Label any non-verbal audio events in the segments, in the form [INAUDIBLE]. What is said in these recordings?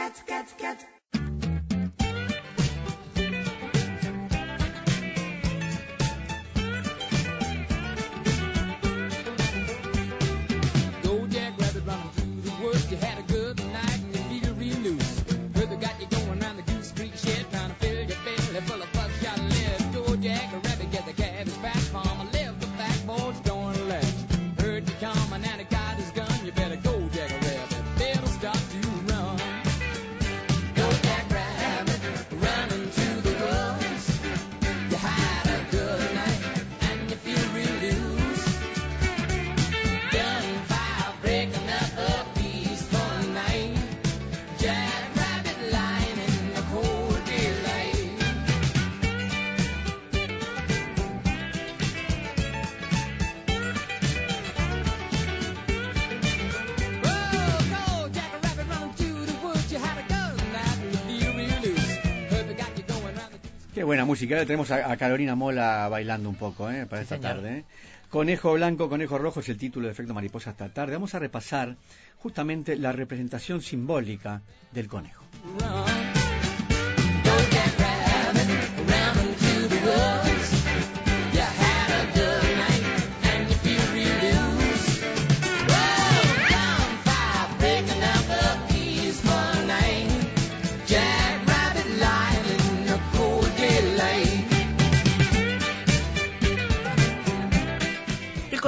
cat, cat, cat. Buena música. Ahora tenemos a, Carolina Mola bailando un poco ¿eh? para esta tarde. ¿eh? Conejo Blanco, Conejo Rojo es el título de Efecto Mariposa esta tarde. Vamos a repasar justamente la representación simbólica del conejo.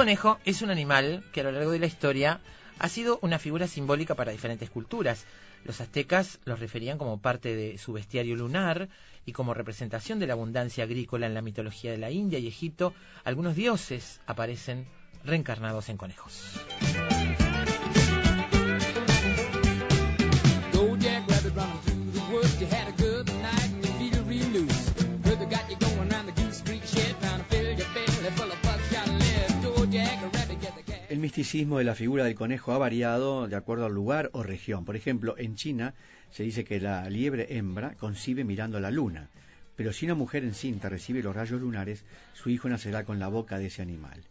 Conejo es un animal que a lo largo de la historia ha sido una figura simbólica para diferentes culturas. Los aztecas los referían como parte de su bestiario lunar y como representación de la abundancia agrícola en la mitología de la India y Egipto, algunos dioses aparecen reencarnados en conejos. Misticismo de la figura del conejo ha variado de acuerdo al lugar o región. Por ejemplo, en China se dice que la liebre hembra concibe mirando a la luna, pero si una mujer encinta recibe los rayos lunares, su hijo nacerá con la boca de ese animal.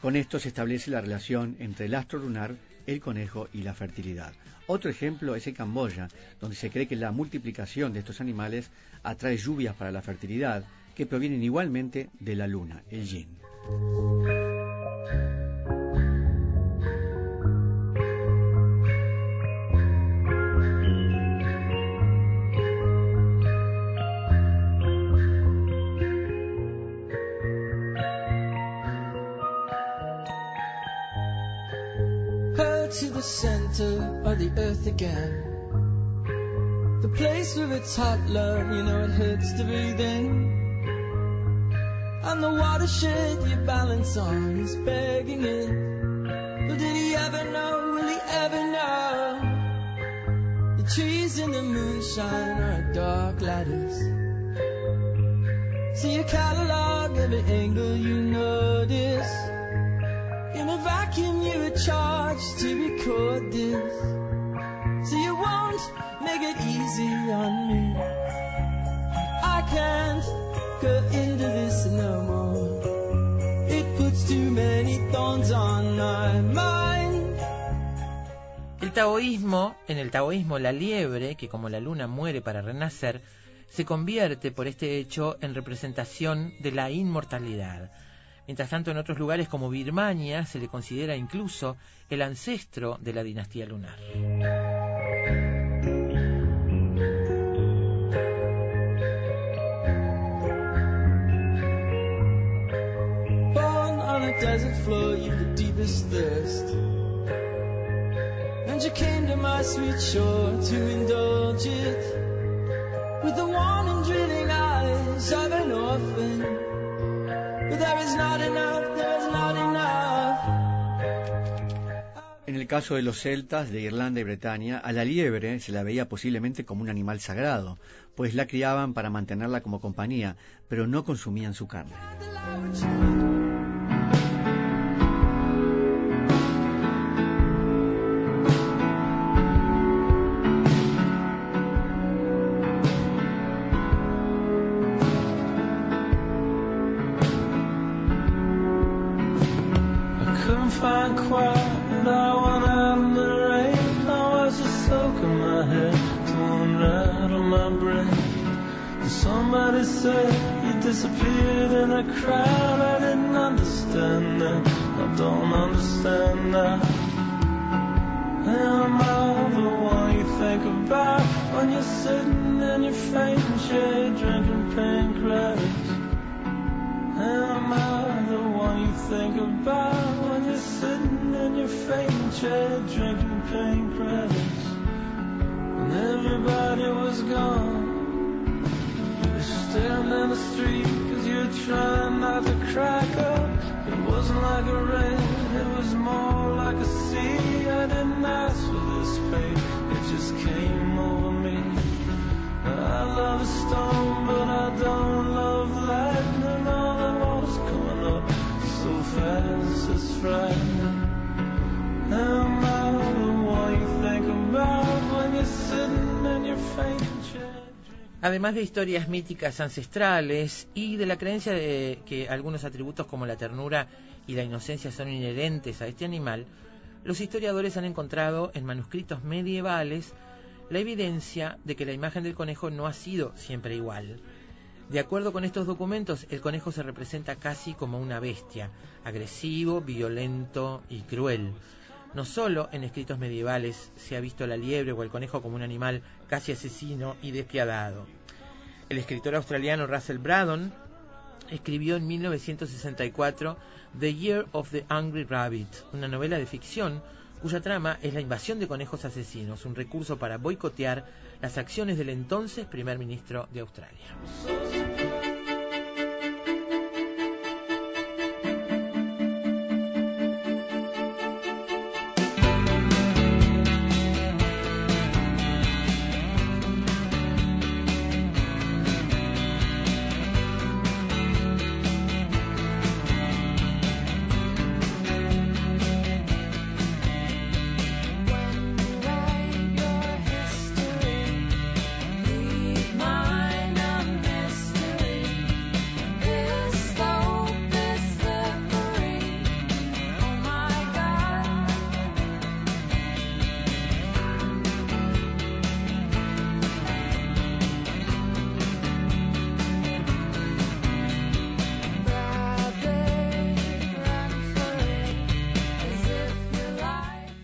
Con esto se establece la relación entre el astro lunar, el conejo y la fertilidad. Otro ejemplo es en Camboya, donde se cree que la multiplicación de estos animales atrae lluvias para la fertilidad, que provienen igualmente de la luna, el yin. To the center of the earth again. The place where it's hot, love, you know it hurts to breathe in. And the watershed you balance on is begging it. But did he ever know, will he ever know? The trees in the moonshine are dark ladders. See a catalog every angle you notice. In a vacuum you were charged to record this. So you won't make it easy on me. I can't go into this no more. It puts too many thorns on my mind. El taoísmo, en el taoísmo la liebre, que como la luna muere para renacer, se convierte por este hecho en representación de la inmortalidad Mientras tanto, en otros lugares como Birmania se le considera incluso el ancestro de la dinastía lunar. on a desert floor, you the deepest thirst. And you came to my sweet shore to indulge it with the warning, drilling eyes of an orphan. En el caso de los celtas de Irlanda y Bretaña, a la liebre se la veía posiblemente como un animal sagrado, pues la criaban para mantenerla como compañía, pero no consumían su carne. Think about when you're sitting in your fainting chair drinking pink credits? And everybody was gone. You're staring in the street cause you're trying not to crack up. It wasn't like a rain, it was more like a sea. I didn't ask for this pain, it just came over me. I love a storm, but Además de historias míticas ancestrales y de la creencia de que algunos atributos como la ternura y la inocencia son inherentes a este animal, los historiadores han encontrado en manuscritos medievales la evidencia de que la imagen del conejo no ha sido siempre igual. De acuerdo con estos documentos, el conejo se representa casi como una bestia, agresivo, violento y cruel. No solo en escritos medievales se ha visto la liebre o el conejo como un animal casi asesino y despiadado. El escritor australiano Russell Braddon escribió en 1964 The Year of the Angry Rabbit, una novela de ficción cuya trama es la invasión de conejos asesinos, un recurso para boicotear las acciones del entonces primer ministro de Australia.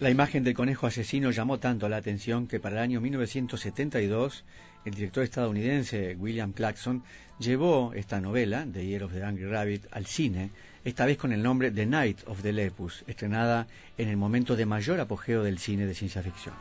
La imagen del conejo asesino llamó tanto la atención que para el año 1972 el director estadounidense William Clarkson llevó esta novela, The Year of the Angry Rabbit, al cine, esta vez con el nombre The Night of the Lepus, estrenada en el momento de mayor apogeo del cine de ciencia ficción.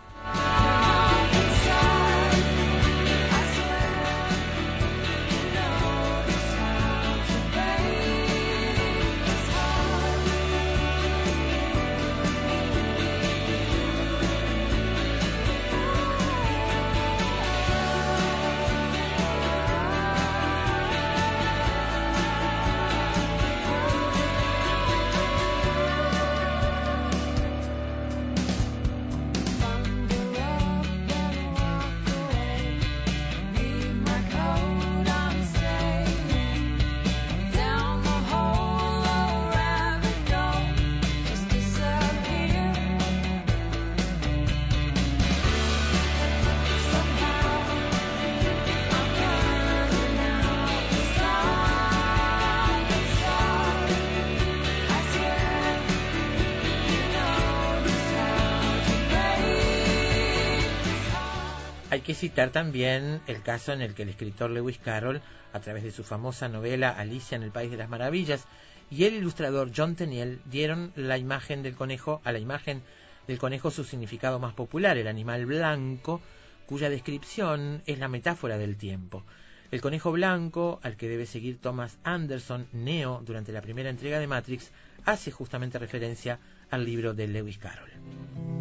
También el caso en el que el escritor Lewis Carroll, a través de su famosa novela Alicia en el País de las Maravillas, y el ilustrador John Tenniel dieron la imagen del conejo a la imagen del conejo su significado más popular, el animal blanco, cuya descripción es la metáfora del tiempo. El conejo blanco, al que debe seguir Thomas Anderson, Neo, durante la primera entrega de Matrix, hace justamente referencia al libro de Lewis Carroll.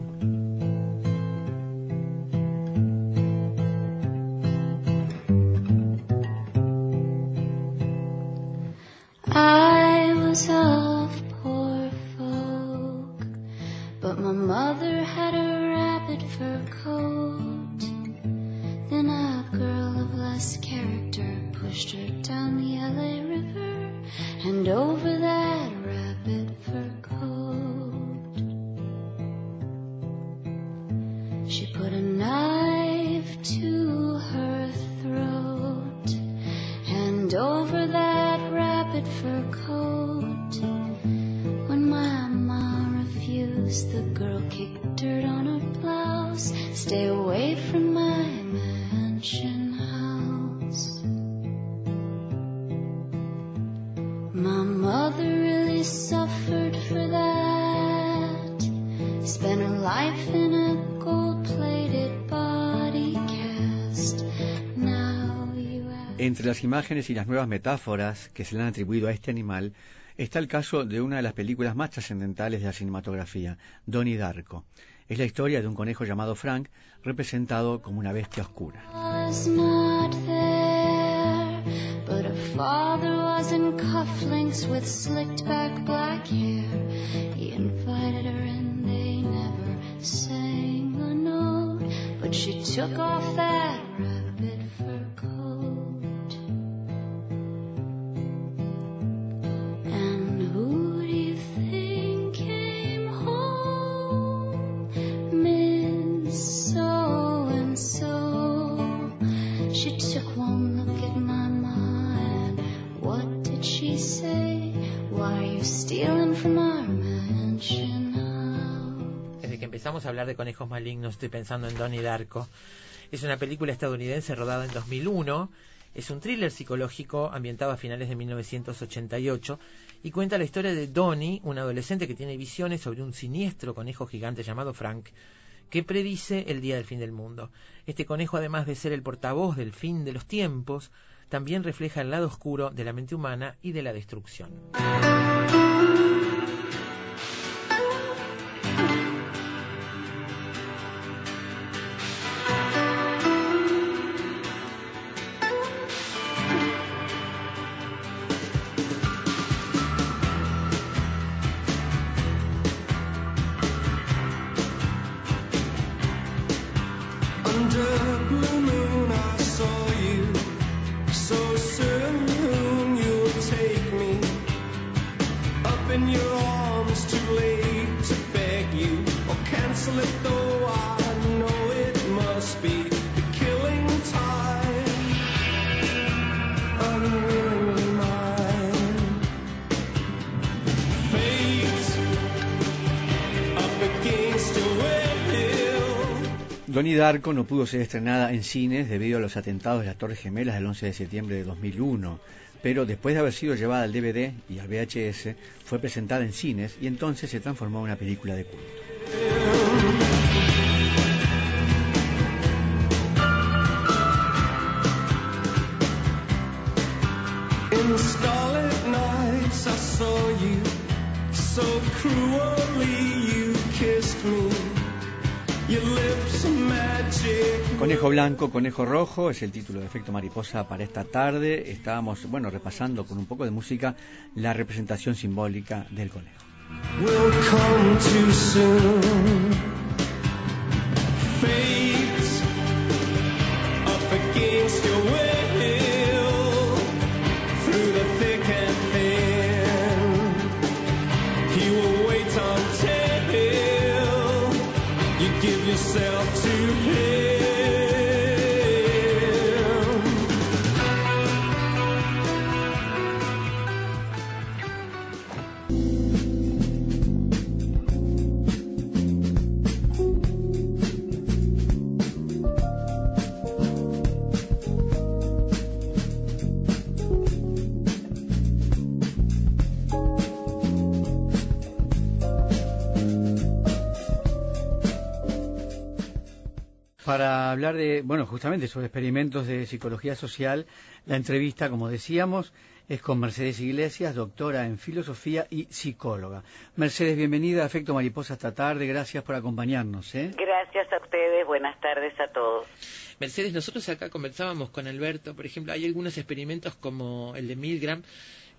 Of poor folk, but my mother had a rabbit fur coat. Then a girl of less character pushed her down the LA River and over that las imágenes y las nuevas metáforas que se le han atribuido a este animal está el caso de una de las películas más trascendentales de la cinematografía, Donnie Darko. Es la historia de un conejo llamado Frank, representado como una bestia oscura. she took off that rabbit. Empezamos a hablar de conejos malignos, estoy pensando en Donnie Darko. Es una película estadounidense rodada en 2001. Es un thriller psicológico ambientado a finales de 1988 y cuenta la historia de Donnie, un adolescente que tiene visiones sobre un siniestro conejo gigante llamado Frank, que predice el día del fin del mundo. Este conejo, además de ser el portavoz del fin de los tiempos, también refleja el lado oscuro de la mente humana y de la destrucción. Donnie Darko no pudo ser estrenada en cines debido a los atentados de las Torres Gemelas del 11 de septiembre de 2001, pero después de haber sido llevada al DVD y al VHS, fue presentada en cines y entonces se transformó en una película de culto. Conejo blanco, conejo rojo es el título de efecto mariposa para esta tarde. Estábamos, bueno, repasando con un poco de música la representación simbólica del conejo. You give yourself to him. Hablar de, bueno, justamente sobre experimentos de psicología social, la entrevista, como decíamos, es con Mercedes Iglesias, doctora en filosofía y psicóloga. Mercedes, bienvenida a Efecto Mariposa esta tarde, gracias por acompañarnos. ¿eh? Gracias a ustedes, buenas tardes a todos. Mercedes, nosotros acá conversábamos con Alberto, por ejemplo, hay algunos experimentos como el de Milgram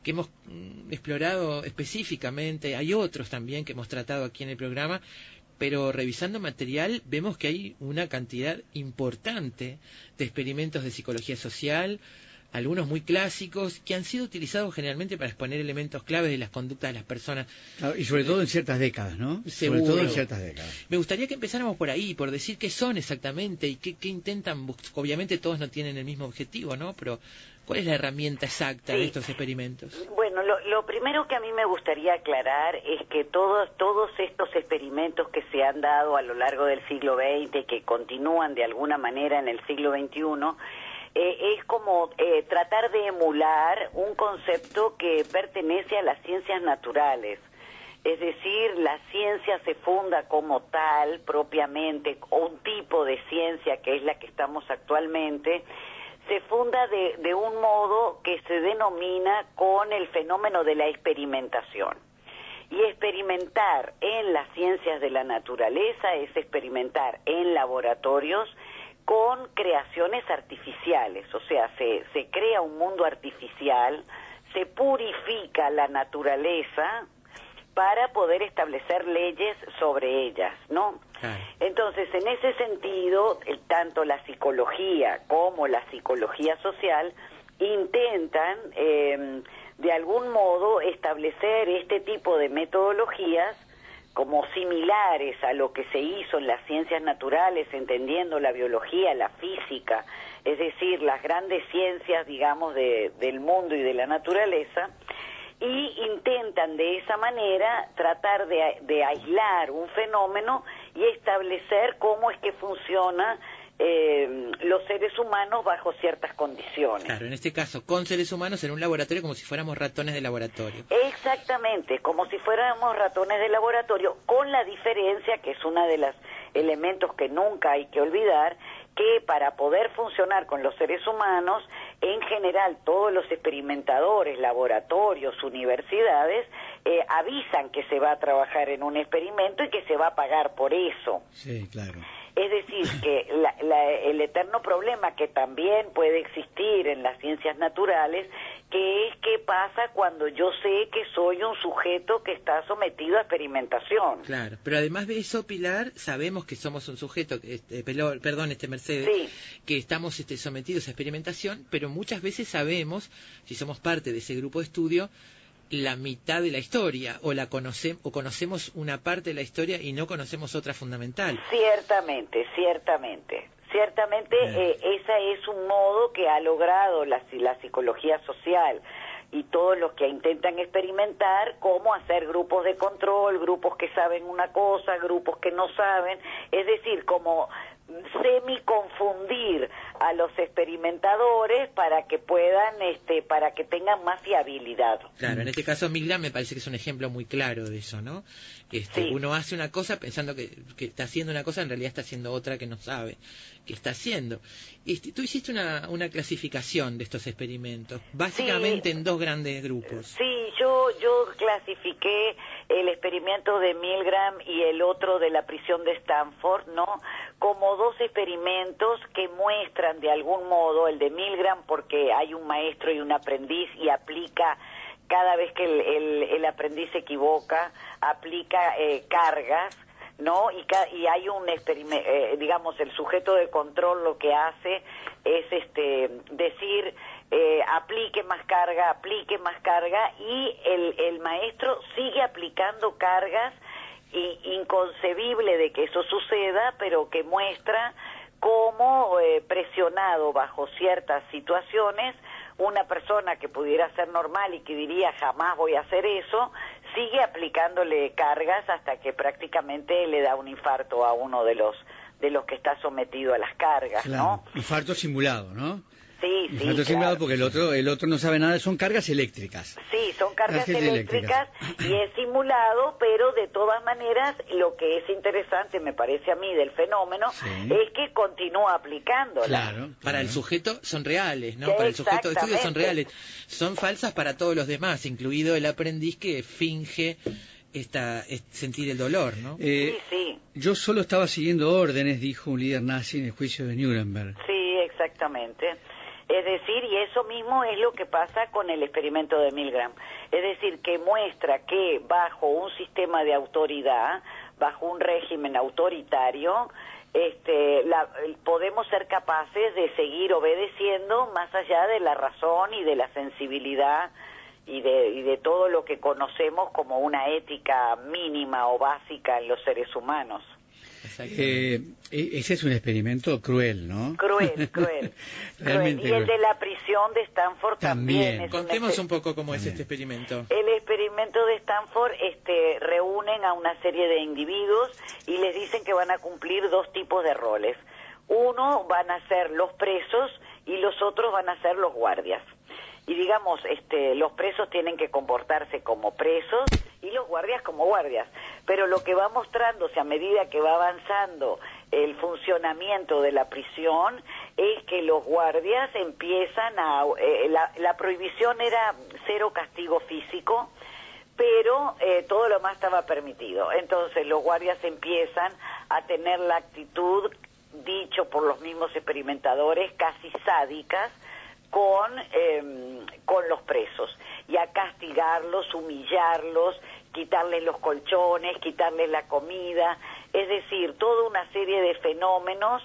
que hemos mm, explorado específicamente, hay otros también que hemos tratado aquí en el programa, pero revisando material vemos que hay una cantidad importante de experimentos de psicología social, algunos muy clásicos, que han sido utilizados generalmente para exponer elementos claves de las conductas de las personas. Claro, y sobre todo en ciertas décadas, ¿no? Seguro. Sobre todo en ciertas décadas. Me gustaría que empezáramos por ahí, por decir qué son exactamente y qué, qué intentan. Obviamente todos no tienen el mismo objetivo, ¿no? Pero ¿cuál es la herramienta exacta de estos experimentos? Bueno, lo, lo primero que a mí me gustaría aclarar es que todos, todos estos experimentos que se han dado a lo largo del siglo XX, que continúan de alguna manera en el siglo XXI, eh, es como eh, tratar de emular un concepto que pertenece a las ciencias naturales. Es decir, la ciencia se funda como tal, propiamente, o un tipo de ciencia que es la que estamos actualmente, se funda de, de un modo que se denomina con el fenómeno de la experimentación. Y experimentar en las ciencias de la naturaleza es experimentar en laboratorios con creaciones artificiales, o sea, se, se crea un mundo artificial, se purifica la naturaleza para poder establecer leyes sobre ellas, ¿no? Entonces, en ese sentido, el- tanto la psicología como la psicología social intentan, eh, de algún modo, establecer este tipo de metodologías como similares a lo que se hizo en las ciencias naturales, entendiendo la biología, la física, es decir, las grandes ciencias, digamos, de- del mundo y de la naturaleza, y intentan de esa manera tratar de, de aislar un fenómeno y establecer cómo es que funciona eh, los seres humanos bajo ciertas condiciones. Claro, en este caso, con seres humanos en un laboratorio como si fuéramos ratones de laboratorio. Exactamente, como si fuéramos ratones de laboratorio, con la diferencia, que es uno de los elementos que nunca hay que olvidar, que para poder funcionar con los seres humanos, en general todos los experimentadores, laboratorios, universidades, eh, avisan que se va a trabajar en un experimento y que se va a pagar por eso. Sí, claro. Es decir, [LAUGHS] que la- la- el eterno problema que también puede existir en las ciencias naturales, que es qué pasa cuando yo sé que soy un sujeto que está sometido a experimentación. Claro, pero además de eso, Pilar, sabemos que somos un sujeto, este, perdón, este Mercedes, Sí. que estamos este, sometidos a experimentación, pero muchas veces sabemos, si somos parte de ese grupo de estudio, la mitad de la historia, o la conocemos, o conocemos una parte de la historia y no conocemos otra fundamental. Ciertamente, ciertamente. Ciertamente eh, ese es un modo que ha logrado la, la psicología social y todos los que intentan experimentar cómo hacer grupos de control, grupos que saben una cosa, grupos que no saben, es decir, como semi confundir a los experimentadores para que puedan este para que tengan más fiabilidad. Claro, en este caso Milgram me parece que es un ejemplo muy claro de eso, ¿no? Este, Sí. Uno hace una cosa pensando que, que está haciendo una cosa, en realidad está haciendo otra que no sabe que está haciendo. Este, tú hiciste una, una clasificación de estos experimentos, básicamente en dos grandes grupos. Sí, yo yo clasifiqué el experimento de Milgram y el otro de la prisión de Stanford, ¿no? Como dos experimentos que muestran de algún modo el de Milgram porque hay un maestro y un aprendiz y aplica cada vez que el, aprendiz se equivoca, aplica eh, cargas ¿no? Y, ca- y hay un experimento, digamos, el sujeto de control lo que hace es este decir, eh, aplique más carga, aplique más carga, y el, el maestro sigue aplicando cargas y, inconcebible de que eso suceda, pero que muestra cómo eh, presionado bajo ciertas situaciones, una persona que pudiera ser normal y que diría jamás voy a hacer eso, sigue aplicándole cargas hasta que prácticamente le da un infarto a uno de los de los que está sometido a las cargas. ¿no? Infarto simulado, ¿no? Sí, sí. Infarto claro. simulado porque el otro, el otro no sabe nada, son cargas eléctricas. Sí, son cargas Cargas eléctricas y es simulado, pero de todas maneras lo que es interesante, me parece a mí, del fenómeno, Sí. es que continúa aplicándola. Claro. Para el sujeto son reales, ¿no? Para el sujeto de estudio son reales. Son falsas para todos los demás, incluido el aprendiz que finge esta, es- sentir el dolor, ¿no? Eh, Sí, sí, Yo solo estaba siguiendo órdenes, dijo un líder nazi en el juicio de Nuremberg. sí, exactamente. Es decir, y eso mismo es lo que pasa con el experimento de Milgram. Es decir, que muestra que bajo un sistema de autoridad, bajo un régimen autoritario, este, la- podemos ser capaces de seguir obedeciendo más allá de la razón y de la sensibilidad y de, y de todo lo que conocemos como una ética mínima o básica en los seres humanos. Eh, e- ese es un experimento cruel, ¿no? Cruel, cruel. [LAUGHS] Realmente cruel. Y el de la prisión de Stanford también. También. es un Contemos un poco cómo es este experimento. El experimento de Stanford este, reúnen a una serie de individuos y les dicen que van a cumplir dos tipos de roles. Uno van a ser los presos y los otros van a ser los guardias. Y digamos, este, los presos tienen que comportarse como presos y los guardias como guardias. Pero lo que va mostrándose a medida que va avanzando el funcionamiento de la prisión es que los guardias empiezan a... eh, la, la prohibición era cero castigo físico, pero eh, todo lo más estaba permitido. Entonces los guardias empiezan a tener la actitud, dicho por los mismos experimentadores, casi sádicas, con, eh, con los presos y a castigarlos, humillarlos, quitarles los colchones, quitarles la comida, es decir, toda una serie de fenómenos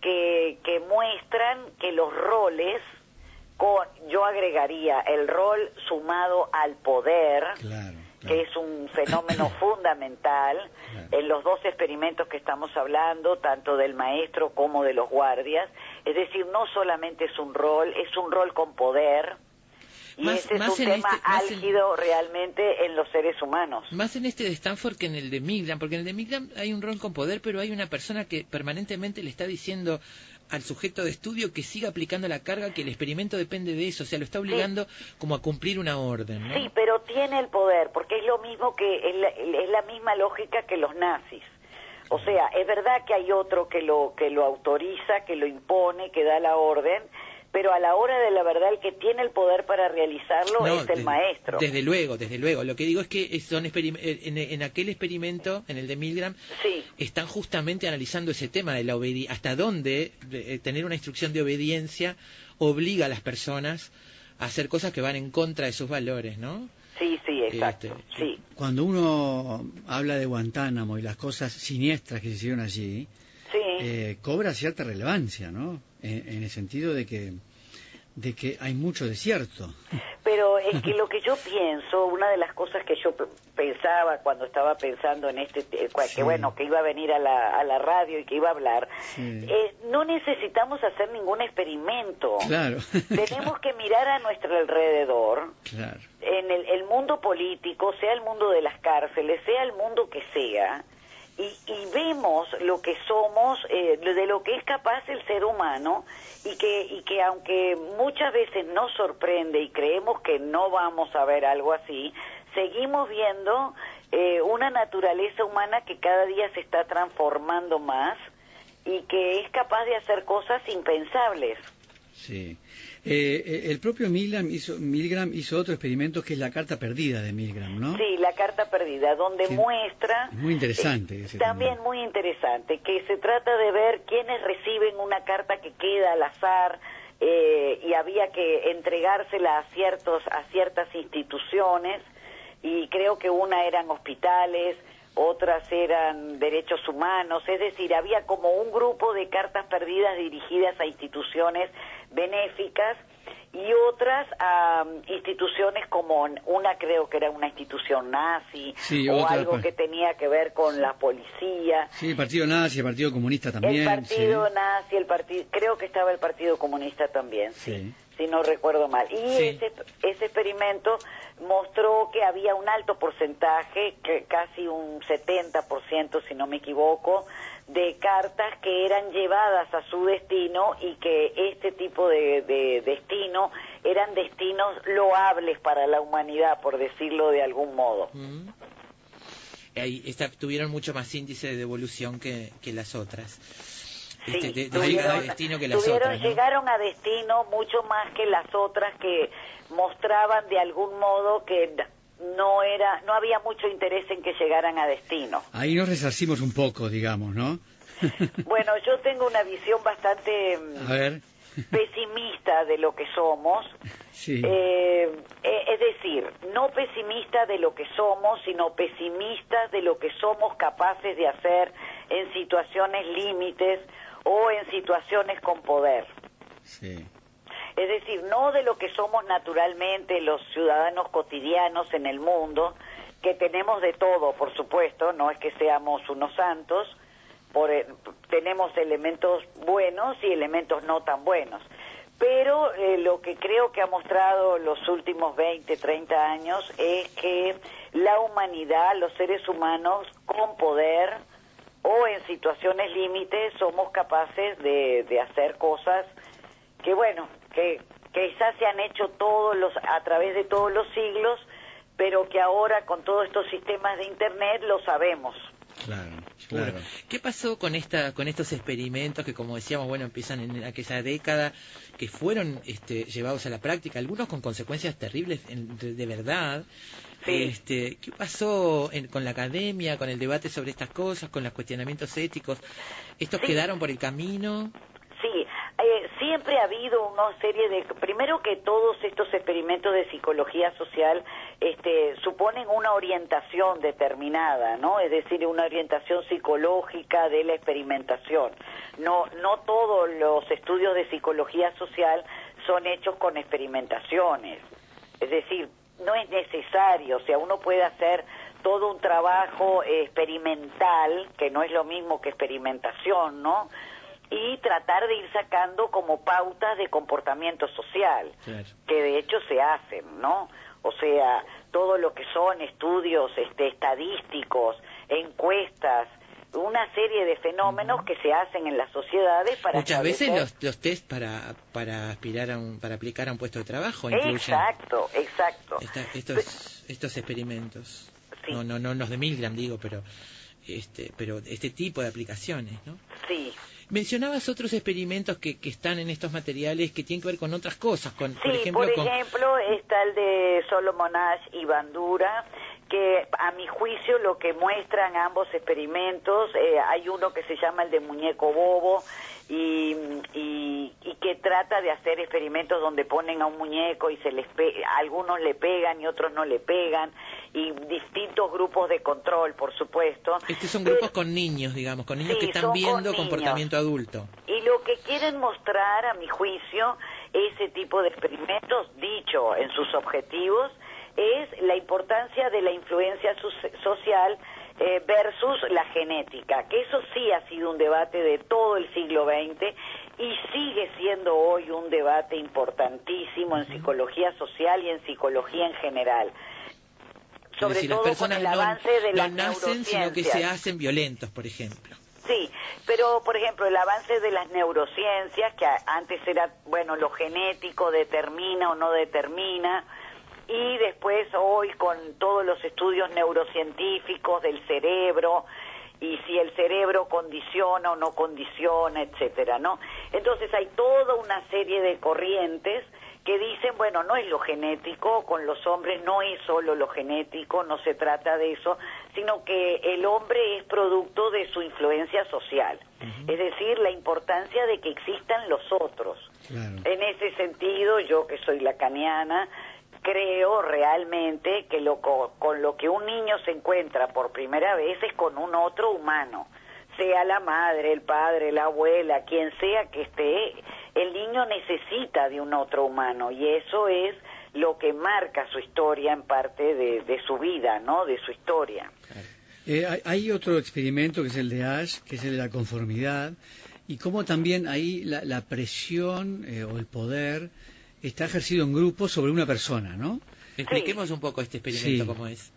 que, que muestran que los roles, con, yo agregaría el rol sumado al poder, Claro. que es un fenómeno [COUGHS] fundamental Claro. en los dos experimentos que estamos hablando, tanto del maestro como de los guardias. Es decir, no solamente es un rol, es un rol con poder. Y Más- ese es más un en tema este- en- álgido realmente en los seres humanos. Más en este de Stanford que en el de Milgram, porque en el de Milgram hay un rol con poder, pero hay una persona que permanentemente le está diciendo al sujeto de estudio que siga aplicando la carga, que el experimento depende de eso, o sea, lo está obligando como a cumplir una orden, ¿no? Sí, pero tiene el poder, porque es lo mismo que es la, es la misma lógica que los nazis. O sea, es verdad que hay otro que lo que lo autoriza, que lo impone, que da la orden, pero a la hora de la verdad el que tiene el poder para realizarlo No, es el desde- maestro. Desde luego, desde luego. Lo que digo es que son experim- eh, en, en aquel experimento, en el de Milgram, Sí. están justamente analizando ese tema de la obediencia, hasta dónde eh, tener una instrucción de obediencia obliga a las personas a hacer cosas que van en contra de sus valores, ¿no? Sí, sí, exacto. Este, sí. Cuando uno habla de Guantánamo y las cosas siniestras que se hicieron allí, Sí. eh, cobra cierta relevancia, ¿no? En, en el sentido de que de que hay mucho desierto. Pero [LAUGHS] es que lo que yo pienso, una de las cosas que yo pensaba cuando estaba pensando en este, Sí. que bueno, que iba a venir a la, a la radio y que iba a hablar, Sí. eh, no necesitamos hacer ningún experimento. Claro. [LAUGHS] Tenemos que mirar a nuestro alrededor, Claro. en el, el mundo político, sea el mundo de las cárceles, sea el mundo que sea, y, y vemos lo que somos, eh, de lo que es capaz el ser humano, y que, y que aunque muchas veces nos sorprende y creemos que no vamos a ver algo así, seguimos viendo eh, una naturaleza humana que cada día se está transformando más y que es capaz de hacer cosas impensables. Sí. Eh, eh, el propio Milgram hizo, Milgram hizo otro experimento que es la carta perdida de Milgram, ¿no? Sí, la carta perdida, donde Sí. muestra... Es muy interesante eh, ese también también. muy interesante, que se trata de ver quiénes reciben una carta que queda al azar eh, y había que entregársela a, ciertos, a ciertas instituciones y creo que una eran hospitales, otras eran derechos humanos, es decir, había como un grupo de cartas perdidas dirigidas a instituciones benéficas y otras a mm, instituciones como una creo que era una institución nazi Sí, o otra algo pa- que tenía que ver con la policía. Sí, el Partido Nazi, el Partido Comunista también. el partido sí. nazi, el partido, creo que estaba el Partido Comunista también, sí, Sí. si no recuerdo mal. Y ese, ese experimento mostró que había un alto porcentaje, que casi un 70%, si no me equivoco, de cartas que eran llevadas a su destino y que este tipo de, de destino eran destinos loables para la humanidad, por decirlo de algún modo. Mm. Ahí está- tuvieron mucho más índice de devolución que, que las otras. Sí, Este, de, tuvieron- llegar a destino que las tuvieron- otras. ¿no? llegaron a destino mucho más que las otras que mostraban de algún modo que no era, no había mucho interés en que llegaran a destino. Ahí nos resarcimos un poco, digamos, ¿no? [LAUGHS] [LAUGHS] Bueno, yo tengo una visión bastante mm, A ver. pesimista de lo que somos. Sí. Eh, eh, es decir, no pesimista de lo que somos, sino pesimista de lo que somos capaces de hacer en situaciones límites o en situaciones con poder. Sí. Es decir, no de lo que somos naturalmente los ciudadanos cotidianos en el mundo, que tenemos de todo, por supuesto, no es que seamos unos santos, por, eh, tenemos elementos buenos y elementos no tan buenos. Pero eh, lo que creo que ha mostrado los últimos 20, 30 años es que la humanidad, los seres humanos con poder o en situaciones límites somos capaces de, de hacer cosas que, bueno, que, quizás se han hecho todos los, a través de todos los siglos, pero que ahora con todos estos sistemas de Internet lo sabemos. Claro, claro. ¿Qué pasó con esta, con estos experimentos que, como decíamos, bueno, empiezan en aquella década, que fueron este, llevados a la práctica, algunos con consecuencias terribles en- de, de verdad? Sí. Este, ¿Qué pasó en- con la academia, con el debate sobre estas cosas, con los cuestionamientos éticos? ¿Estos Sí. quedaron por el camino? Siempre ha habido una serie de... Primero que todos estos experimentos de psicología social este, suponen una orientación determinada, ¿no? Es decir, una orientación psicológica de la experimentación. No, no todos los estudios de psicología social son hechos con experimentaciones. Es decir, no es necesario, o sea, uno puede hacer todo un trabajo experimental, que no es lo mismo que experimentación, ¿no? Y tratar de ir sacando como pautas de comportamiento social, Claro. que de hecho se hacen, ¿no? O sea, todo lo que son estudios este, estadísticos, encuestas, una serie de fenómenos que se hacen en las sociedades para Muchas veces los, los test para, para aspirar a un, para aplicar a un puesto de trabajo incluyen Exacto, exacto. esta- estos, estos experimentos. Sí. No, no, no los de Milgram, digo, pero este, pero este tipo de aplicaciones, ¿no? Sí, Mencionabas otros experimentos que, que están en estos materiales que tienen que ver con otras cosas, con, por Sí, ejemplo, por con... ejemplo, está el de Solomon Ash y Bandura, que a mi juicio lo que muestran ambos experimentos, eh, hay uno que se llama el de muñeco bobo y, y, y que trata de hacer experimentos donde ponen a un muñeco y se les pe- algunos le pegan y otros no le pegan y distintos grupos de control, por supuesto. Estos son Pero- grupos con niños, digamos, con niños Sí, que están con viendo comportamiento adulto. Y lo que quieren mostrar, a mi juicio, ese tipo de experimentos, dicho en sus objetivos, es la importancia de la influencia so- social eh, versus la genética, que eso sí ha sido un debate de todo el siglo XX y sigue siendo hoy un debate importantísimo en psicología social y en psicología en general. Sobre decir, las todo con el no, avance de no las nacen, sino que se hacen violentos, por ejemplo. Sí, pero por ejemplo el avance de las neurociencias, que antes era, bueno, lo genético determina o no determina, y después hoy con todos los estudios neurocientíficos del cerebro, y si el cerebro condiciona o no condiciona, etcétera, ¿no? Entonces hay toda una serie de corrientes que dicen, bueno, no es lo genético, con los hombres no es solo lo genético, no se trata de eso, sino que el hombre es producto de su influencia social, es decir, la importancia de que existan los otros. Claro. En ese sentido, yo que soy lacaniana, creo realmente que lo, co- con lo que un niño se encuentra por primera vez es con un otro humano, sea la madre, el padre, la abuela, quien sea que esté, el niño necesita de un otro humano y eso es lo que marca su historia en parte de, su vida, ¿no? De su historia. Eh, hay, hay otro experimento que es el de Ash, que es el de la conformidad, y cómo también ahí la, la presión eh, o el poder está ejercido en grupo sobre una persona, ¿no? Expliquemos un poco este experimento Sí. cómo es.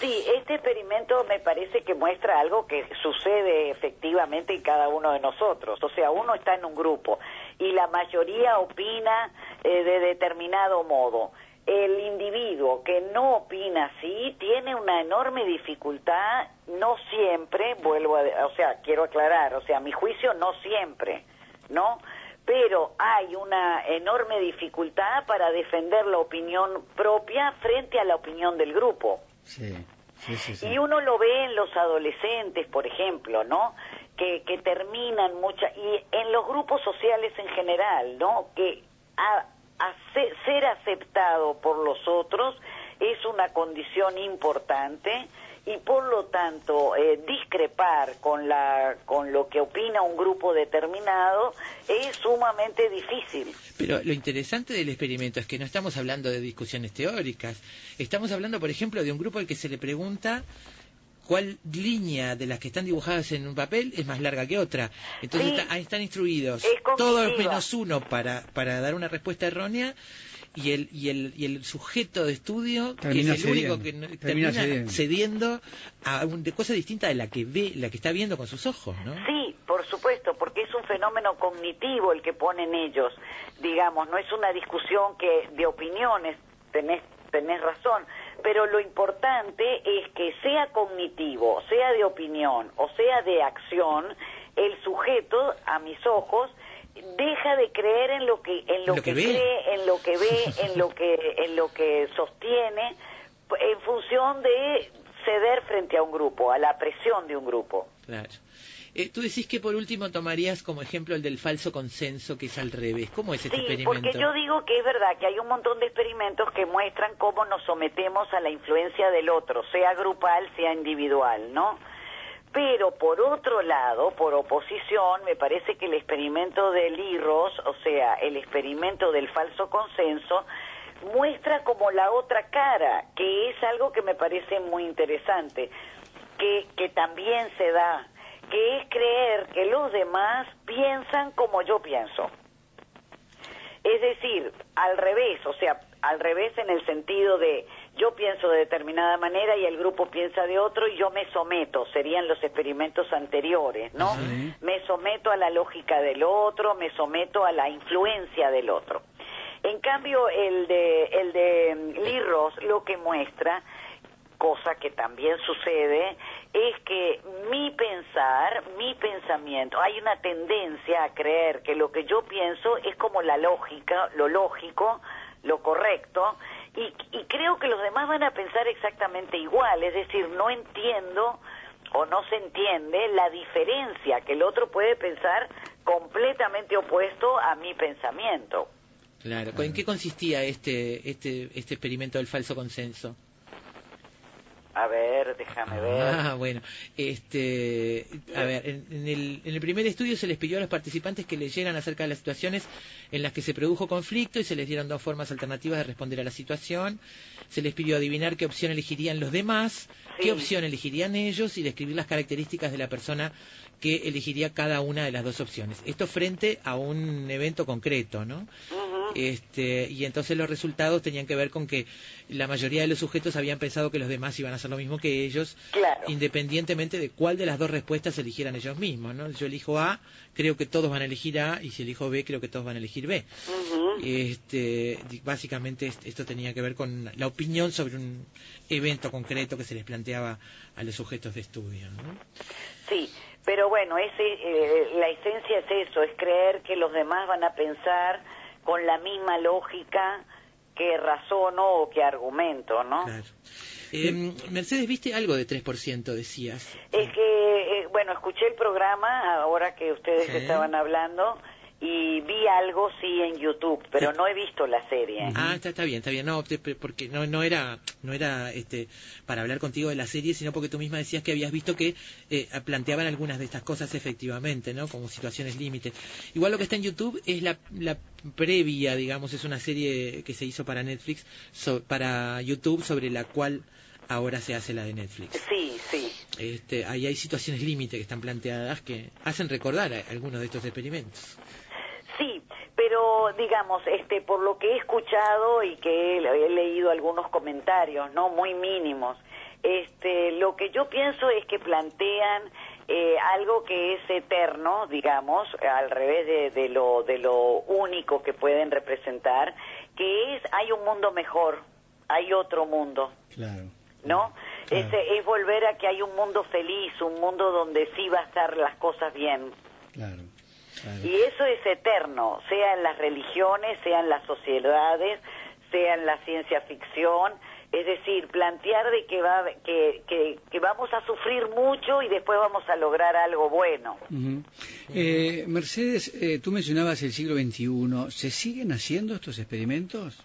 Sí, este experimento me parece que muestra algo que sucede efectivamente en cada uno de nosotros. O sea, uno está en un grupo y la mayoría opina eh, de determinado modo. El individuo que no opina así tiene una enorme dificultad, no siempre, vuelvo a, o sea, quiero aclarar, o sea, a mi juicio no siempre, ¿no? Pero hay una enorme dificultad para defender la opinión propia frente a la opinión del grupo. Sí, sí, sí. sí. Y uno lo ve en los adolescentes, por ejemplo, ¿no? Que, que terminan mucha y en los grupos sociales en general, ¿no? Que a- a se- ser aceptado por los otros es una condición importante y por lo tanto eh, discrepar con la con lo que opina un grupo determinado es sumamente difícil. Pero lo interesante del experimento es que no estamos hablando de discusiones teóricas, estamos hablando, por ejemplo, de un grupo al que se le pregunta cuál línea de las que están dibujadas en un papel es más larga que otra. Entonces Sí. está- ahí están instruidos Es todos menos uno para, para dar una respuesta errónea y el, y el, y el sujeto de estudio Termina es el único que no- Termina termina, cediendo. cediendo a una cosa distinta de la que ve, la que está viendo con sus ojos, ¿no? Sí, por supuesto, porque es un fenómeno cognitivo el que ponen ellos, digamos, no es una discusión que de opiniones, tenés, tenés razón, pero lo importante es que sea cognitivo, sea de opinión o sea de acción, el sujeto, a mis ojos, deja de creer en lo que en lo, Lo que que, ve. cree, en lo que ve, [LAUGHS] en lo que en lo que sostiene en función de ceder frente a un grupo, a la presión de un grupo. Claro. Eh, tú decís que por último tomarías como ejemplo el del falso consenso, que es al revés. ¿Cómo es este Sí, experimento? porque yo digo que es verdad que hay un montón de experimentos que muestran cómo nos sometemos a la influencia del otro, sea grupal, sea individual, ¿no? Pero por otro lado, por oposición, me parece que el experimento de Lirros, o sea, el experimento del falso consenso, muestra como la otra cara, que es algo que me parece muy interesante, que, que también se da, que es creer que los demás piensan como yo pienso. Es decir, al revés, o sea, al revés en el sentido de yo pienso de determinada manera y el grupo piensa de otro y yo me someto, serían los experimentos anteriores, ¿no? Sí. Me someto a la lógica del otro, me someto a la influencia del otro. En cambio, el de, el de mm, Lee Ross lo que muestra, cosa que también sucede, es que mi pensar, mi pensamiento, hay una tendencia a creer que lo que yo pienso es como la lógica, lo lógico, lo correcto, y, y creo que los demás van a pensar exactamente igual, es decir, no entiendo o no se entiende la diferencia que el otro puede pensar completamente opuesto a mi pensamiento. Claro. ¿En qué consistía este, este, este experimento del falso consenso? A ver, déjame ver. Ah, bueno. Este, a ver, en, en el, en el primer estudio se les pidió a los participantes que leyeran acerca de las situaciones en las que se produjo conflicto y se les dieron dos formas alternativas de responder a la situación. Se les pidió adivinar qué opción elegirían los demás, Sí. qué opción elegirían ellos y describir las características de la persona que elegiría cada una de las dos opciones. Esto frente a un evento concreto, ¿no? Este, y entonces los resultados tenían que ver con que la mayoría de los sujetos habían pensado que los demás iban a hacer lo mismo que ellos, Claro. independientemente de cuál de las dos respuestas eligieran ellos mismos. ¿no? Yo elijo A, creo que todos van a elegir A, y si elijo B, creo que todos van a elegir B. Este, básicamente est- esto tenía que ver con la opinión sobre un evento concreto que se les planteaba a los sujetos de estudio. ¿no? Sí, pero bueno, ese, eh, la esencia es eso, es creer que los demás van a pensar con la misma lógica que razono o que argumento, ¿no? Claro. Eh, Mercedes, ¿viste algo de 3%, decías? Es que, eh, bueno, escuché el programa ahora que ustedes Sí. estaban hablando y vi algo, sí, en YouTube, pero Sí. no he visto la serie. Ah, está, está bien, está bien. No, te- porque no, no era, no era este, para hablar contigo de la serie, sino porque tú misma decías que habías visto que eh, planteaban algunas de estas cosas efectivamente, ¿no? Como situaciones límite. Igual lo que está en YouTube es la, la previa, digamos, es una serie que se hizo para Netflix, so- para YouTube, sobre la cual ahora se hace la de Netflix. Sí, sí. Este, ahí hay situaciones límite que están planteadas que hacen recordar a- algunos de estos experimentos. Pero digamos, este, por lo que he escuchado y que he, he leído algunos comentarios, no muy mínimos, este, lo que yo pienso es que plantean eh, algo que es eterno, digamos, al revés de, de lo de lo único que pueden representar, que es hay un mundo mejor, hay otro mundo. Claro. ¿no? Claro. Ese es volver a que hay un mundo feliz, un mundo donde sí va a estar las cosas bien. Claro. Claro. Y eso es eterno, sea en las religiones, sea en las sociedades, sea en la ciencia ficción. Es decir, plantear de que, va, que, que, que vamos a sufrir mucho y después vamos a lograr algo bueno. Ujú. Eh, Mercedes, eh, tú mencionabas el siglo XXI. ¿Se siguen haciendo estos experimentos?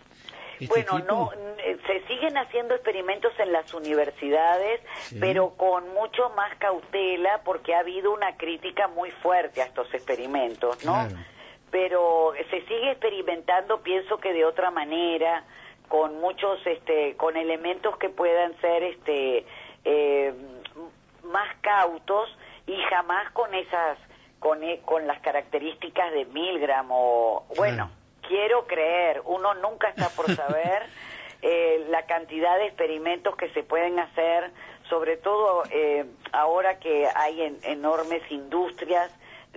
¿Este Bueno, tipo? no, eh, se siguen haciendo experimentos en las universidades, Sí. pero con mucho más cautela porque ha habido una crítica muy fuerte a estos experimentos, ¿no? Claro. Pero se sigue experimentando, pienso que de otra manera, con muchos, este, con elementos que puedan ser, este, eh, más cautos y jamás con esas, con, e- con las características de Milgram o, bueno, quiero creer, uno nunca está por saber [LAUGHS] eh, la cantidad de experimentos que se pueden hacer, sobre todo eh, ahora que hay en- enormes industrias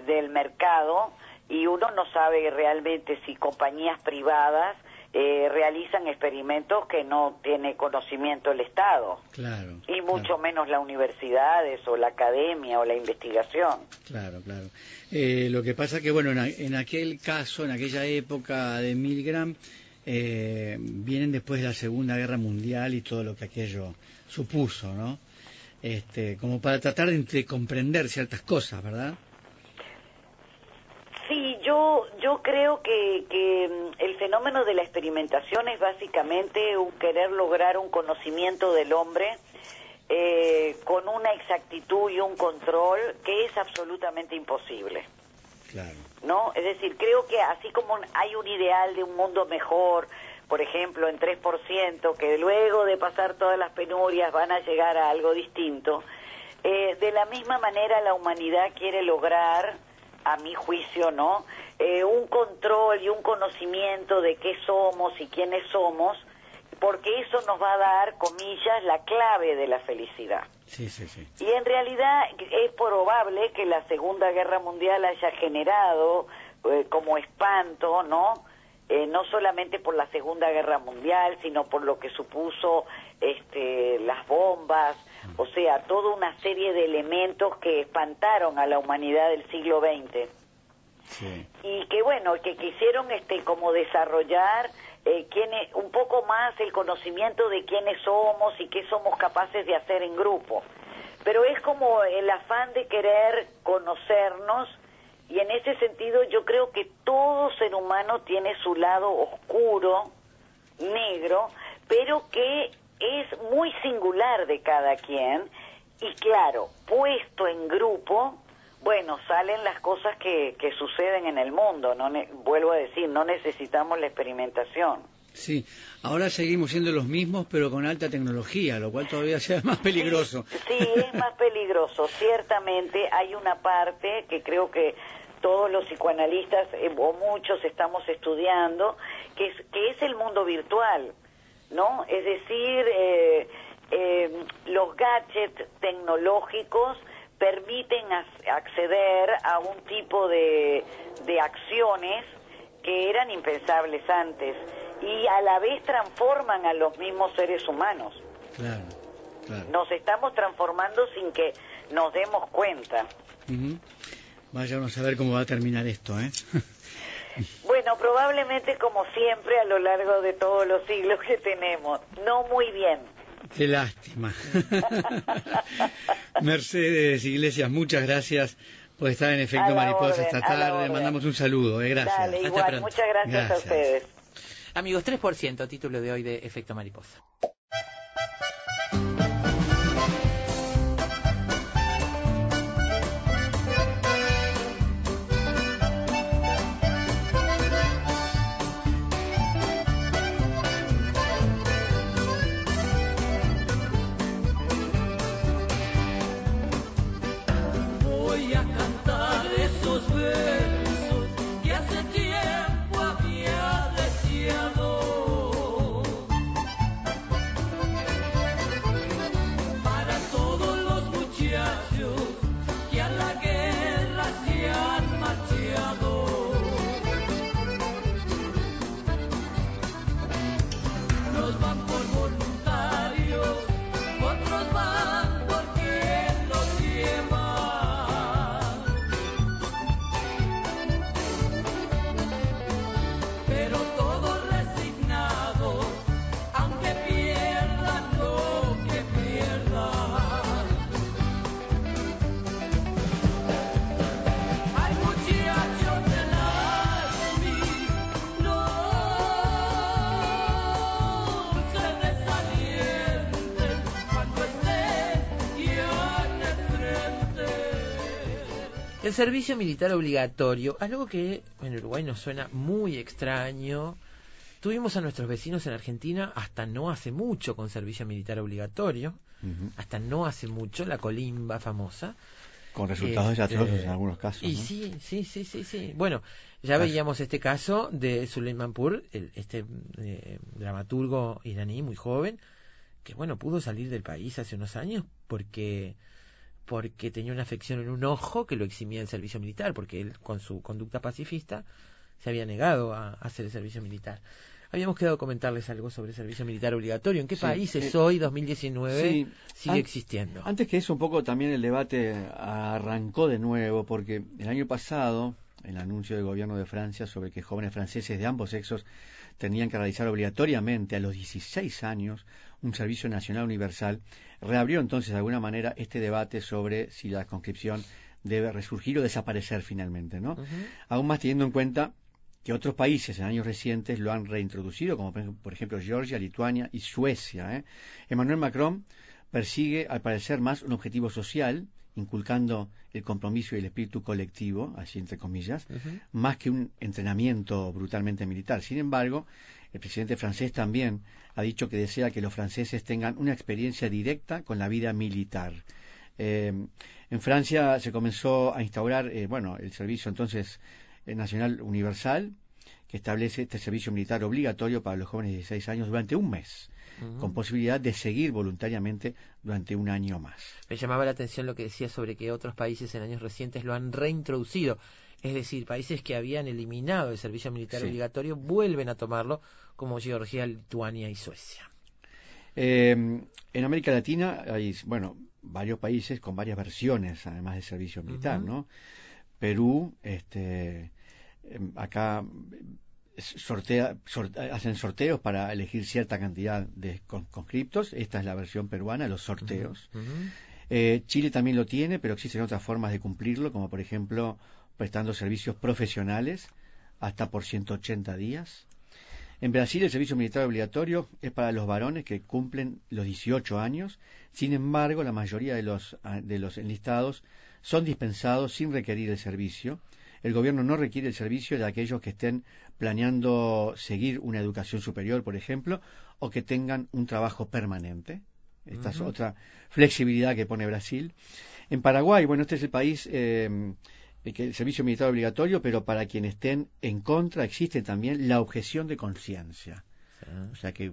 del mercado y uno no sabe realmente si compañías privadas eh, realizan experimentos que no tiene conocimiento el Estado Claro. y mucho claro. menos las universidades o la academia o la investigación. Claro, claro. Eh, lo que pasa que, bueno, en aquel caso, en aquella época de Milgram, eh, vienen después de la Segunda Guerra Mundial y todo lo que aquello supuso, ¿no? Este, como para tratar de, de comprender ciertas cosas, ¿verdad? Sí, yo, yo creo que, que mm, el fenómeno de la experimentación es básicamente un querer lograr un conocimiento del hombre eh, con una exactitud y un control que es absolutamente imposible. Claro. ¿No? Es decir, creo que así como hay un ideal de un mundo mejor, por ejemplo, en 3%, que luego de pasar todas las penurias van a llegar a algo distinto, eh, de la misma manera la humanidad quiere lograr, a mi juicio, ¿no? Eh, un control y un conocimiento de qué somos y quiénes somos, porque eso nos va a dar, comillas, la clave de la felicidad. Sí, sí, sí. Y en realidad es probable que la Segunda Guerra Mundial haya generado eh, como espanto, ¿no? Eh, no solamente por la Segunda Guerra Mundial, sino por lo que supuso este, las bombas, o sea, toda una serie de elementos que espantaron a la humanidad del siglo XX sí. y que bueno que quisieron este como desarrollar eh, quiénes- un poco más el conocimiento de quiénes somos y qué somos capaces de hacer en grupo. Pero es como el afán de querer conocernos y en ese sentido yo creo que todo ser humano tiene su lado oscuro negro pero que es muy singular de cada quien. Y claro puesto en grupo bueno, salen las cosas que, que suceden en el mundo. No ne- vuelvo a decir, no necesitamos la experimentación. Sí, ahora seguimos siendo los mismos, pero con alta tecnología, lo cual todavía sea más peligroso. Sí, sí, es más peligroso. Ciertamente hay una parte que creo que todos los psicoanalistas eh, o muchos estamos estudiando, que es, que es el mundo virtual, ¿no? Es decir, eh, eh, los gadgets tecnológicos permiten ac- acceder a un tipo de, de acciones que eran impensables antes y a la vez transforman a los mismos seres humanos. Claro, claro. Nos estamos transformando sin que nos demos cuenta. Ujú. Vayamos a ver cómo va a terminar esto, ¿eh? [LAUGHS] Bueno, probablemente como siempre a lo largo de todos los siglos que tenemos, no muy bien. Qué lástima. [LAUGHS] Mercedes Iglesias, muchas gracias por estar en Efecto Mariposa orden, esta tarde. Mandamos un saludo, ¿eh? Gracias. Dale, Hasta igual, pronto. muchas gracias, a ustedes. Amigos, 3%, título de hoy de Efecto Mariposa. El servicio militar obligatorio, algo que en Uruguay nos suena muy extraño. Tuvimos a nuestros vecinos en Argentina hasta no hace mucho con servicio militar obligatorio, hasta no hace mucho, la colimba famosa. Con resultados Este, desastrosos en algunos casos. Y ¿no? sí, sí, sí, sí, sí. Bueno, ya veíamos este caso de Suleimanpur, el, este eh, dramaturgo iraní muy joven, que bueno, pudo salir del país hace unos años porque porque tenía una afección en un ojo que lo eximía del servicio militar, porque él con su conducta pacifista se había negado a, hacer el servicio militar. Habíamos quedado comentarles algo sobre el servicio militar obligatorio. ¿En qué Sí, países eh, hoy, 2019, sí. sigue An- existiendo? Antes que eso, un poco también el debate arrancó de nuevo, porque el año pasado, el anuncio del gobierno de Francia sobre que jóvenes franceses de ambos sexos tenían que realizar obligatoriamente a los 16 años un servicio nacional universal, reabrió entonces de alguna manera este debate sobre si la conscripción debe resurgir o desaparecer finalmente, ¿no? Ujú. Aún más teniendo en cuenta que otros países en años recientes lo han reintroducido, como por ej- por ejemplo Georgia, Lituania y Suecia. ¿eh? Emmanuel Macron persigue, al parecer, más un objetivo social, inculcando el compromiso y el espíritu colectivo, así entre comillas, más que un entrenamiento brutalmente militar. Sin embargo, el presidente francés también ha dicho que desea que los franceses tengan una experiencia directa con la vida militar. Eh, en Francia se comenzó a instaurar, eh, bueno, el servicio entonces eh, nacional universal, que establece este servicio militar obligatorio para los jóvenes de 16 años durante un mes, con posibilidad de seguir voluntariamente durante un año más. Me llamaba la atención lo que decía sobre que otros países en años recientes lo han reintroducido. Es decir, países que habían eliminado el servicio militar Sí. obligatorio vuelven a tomarlo, como Georgia, Lituania y Suecia. Eh, en América Latina hay, bueno, varios países con varias versiones, además de servicio militar. ¿no? Perú, este, em, acá sortea, sort- hacen sorteos para elegir cierta cantidad de con- conscriptos. Esta es la versión peruana, los sorteos. Eh, Chile también lo tiene, pero existen otras formas de cumplirlo, como por ejemplo prestando servicios profesionales hasta por 180 días. En Brasil el servicio militar obligatorio es para los varones que cumplen los 18 años. Sin embargo, la mayoría de los, ah, de los enlistados son dispensados sin requerir el servicio. El gobierno no requiere el servicio de aquellos que estén planeando seguir una educación superior, por ejemplo, o que tengan un trabajo permanente. Esta es otra flexibilidad que pone Brasil. En Paraguay, bueno, este es el país eh, que el servicio militar obligatorio, pero para quienes estén en contra existe también la objeción de conciencia. O sea que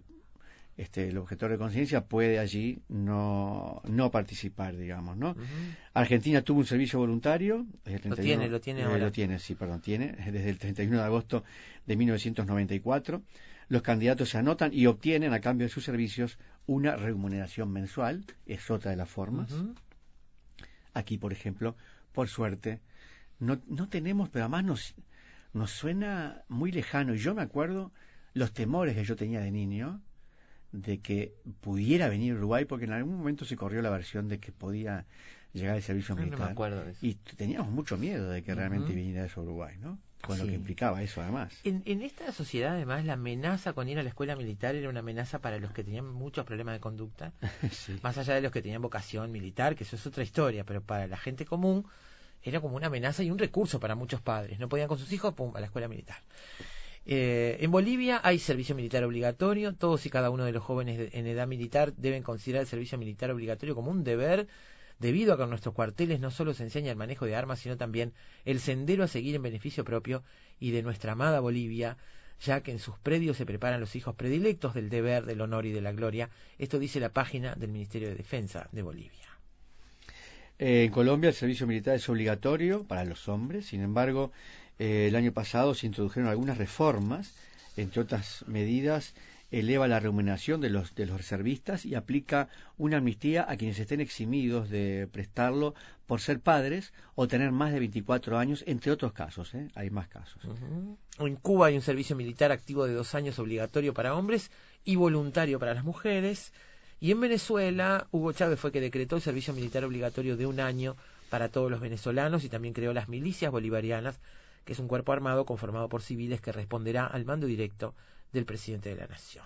este, el objetor de conciencia puede allí no, no participar, digamos, ¿no? Argentina tuvo un servicio voluntario. desde el 31 tiene, lo tiene eh, ahora. Lo tiene, sí, perdón, tiene, [LAUGHS] desde el 31 de agosto de 1994. Los candidatos se anotan y obtienen a cambio de sus servicios una remuneración mensual, es otra de las formas. Aquí, por ejemplo, por suerte, no, no tenemos, pero además nos, nos suena muy lejano. Y yo me acuerdo los temores que yo tenía de niño de que pudiera venir a Uruguay, porque en algún momento se corrió la versión de que podía llegar el servicio no me militar. acuerdo de eso. y teníamos mucho miedo de que realmente viniera eso a Uruguay, ¿no? Con lo que implicaba eso, además. En, en esta sociedad, además, la amenaza con ir a la escuela militar era una amenaza para los que tenían muchos problemas de conducta, [LAUGHS] Sí. más allá de los que tenían vocación militar, que eso es otra historia, pero para la gente común era como una amenaza y un recurso para muchos padres. No podían con sus hijos, pum, a la escuela militar. Eh, en Bolivia hay servicio militar obligatorio. Todos y cada uno de los jóvenes de- en edad militar deben considerar el servicio militar obligatorio como un deber, debido a que en nuestros cuarteles no solo se enseña el manejo de armas, sino también el sendero a seguir en beneficio propio y de nuestra amada Bolivia, ya que en sus predios se preparan los hijos predilectos del deber, del honor y de la gloria. Esto dice la página del Ministerio de Defensa de Bolivia. Eh, en Colombia el servicio militar es obligatorio para los hombres, sin embargo, eh, el año pasado se introdujeron algunas reformas, entre otras medidas, eleva la remuneración de los, de los reservistas y aplica una amnistía a quienes estén eximidos de prestarlo por ser padres o tener más de 24 años, entre otros casos, ¿eh? hay más casos. En Cuba hay un servicio militar activo de dos años obligatorio para hombres y voluntario para las mujeres. Y en Venezuela, Hugo Chávez fue que decretó el servicio militar obligatorio de un año para todos los venezolanos y también creó las milicias bolivarianas, que es un cuerpo armado conformado por civiles que responderá al mando directo del presidente de la nación.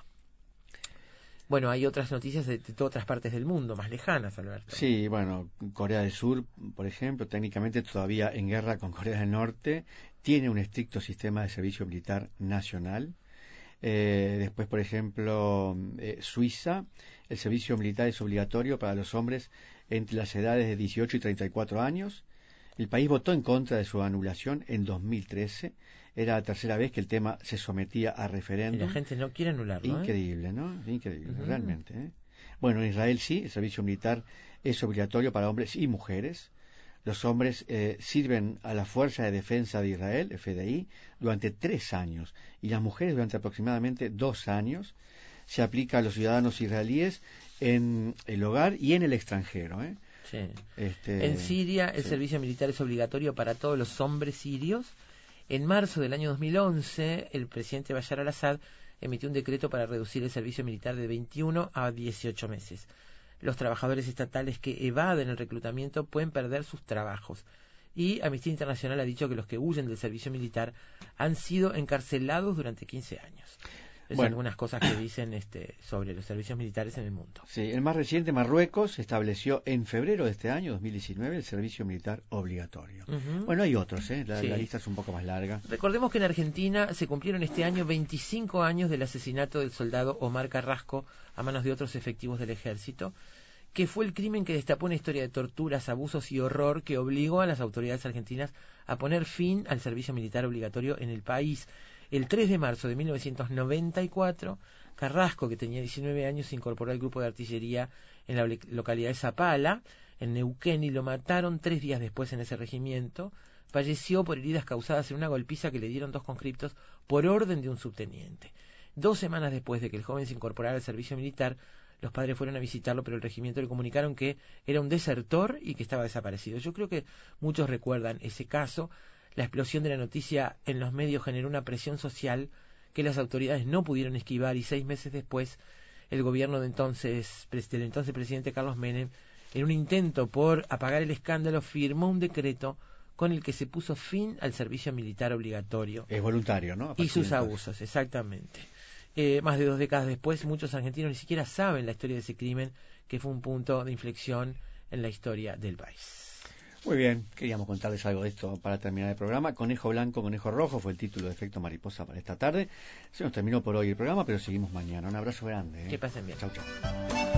bueno, hay otras noticias de, de otras partes del mundo, más lejanas, Alberto. Sí, bueno, Corea del Sur, por ejemplo, técnicamente todavía en guerra con Corea del Norte, tiene un estricto sistema de servicio militar nacional. Eh, después, por ejemplo, eh, Suiza, el servicio militar es obligatorio para los hombres entre las edades de 18 y 34 años. El país votó en contra de su anulación en 2013 era la tercera vez que el tema se sometía a Y referéndum. la gente no quiere anularlo. ¿eh? Increíble, ¿no? Increíble, realmente. ¿eh? Bueno, en Israel sí, el servicio militar es obligatorio para hombres y mujeres. Los hombres eh, sirven a la Fuerza de Defensa de Israel, FDI, durante tres años y las mujeres durante aproximadamente dos años. Se aplica a los ciudadanos israelíes en el hogar y en el extranjero. ¿eh? Sí. Este, En Siria el sí. servicio militar es obligatorio para todos los hombres sirios. En marzo del año 2011, el presidente Bashar al-Assad emitió un decreto para reducir el servicio militar de 21 a 18 meses. Los trabajadores estatales que evaden el reclutamiento pueden perder sus trabajos. Y Amnistía Internacional ha dicho que los que huyen del servicio militar han sido encarcelados durante 15 años. Es Bueno. algunas cosas que dicen este, sobre los servicios militares en el mundo. Sí, el más reciente, Marruecos, estableció en febrero de este año, 2019, el servicio militar obligatorio. Bueno, hay otros, ¿eh? La, Sí. la lista es un poco más larga. Recordemos que en Argentina se cumplieron este año 25 años del asesinato del soldado Omar Carrasco a manos de otros efectivos del ejército, que fue el crimen que destapó una historia de torturas, abusos y horror que obligó a las autoridades argentinas a poner fin al servicio militar obligatorio en el país. El 3 de marzo de 1994, Carrasco, que tenía 19 años, se incorporó al grupo de artillería en la localidad de Zapala, en Neuquén, y lo mataron tres días después en ese regimiento. Falleció por heridas causadas en una golpiza que le dieron dos conscriptos por orden de un subteniente. Dos semanas después de que el joven se incorporara al servicio militar, los padres fueron a visitarlo, pero el regimiento le comunicaron que era un desertor y que estaba desaparecido. Yo creo que muchos recuerdan ese caso. La explosión de la noticia en los medios generó una presión social que las autoridades no pudieron esquivar y seis meses después el gobierno de entonces, del entonces presidente Carlos Menem, en un intento por apagar el escándalo, firmó un decreto con el que se puso fin al servicio militar obligatorio Es voluntario, ¿no? Y sus abusos, exactamente. Eh, más de dos décadas después, muchos argentinos ni siquiera saben la historia de ese crimen, que fue un punto de inflexión en la historia del país. Muy bien, queríamos contarles algo de esto para terminar el programa. Conejo blanco, conejo rojo fue el título de Efecto Mariposa para esta tarde. Se nos terminó por hoy el programa, pero seguimos mañana. Un abrazo grande. ¿eh? Que pasen bien. Chau, chau.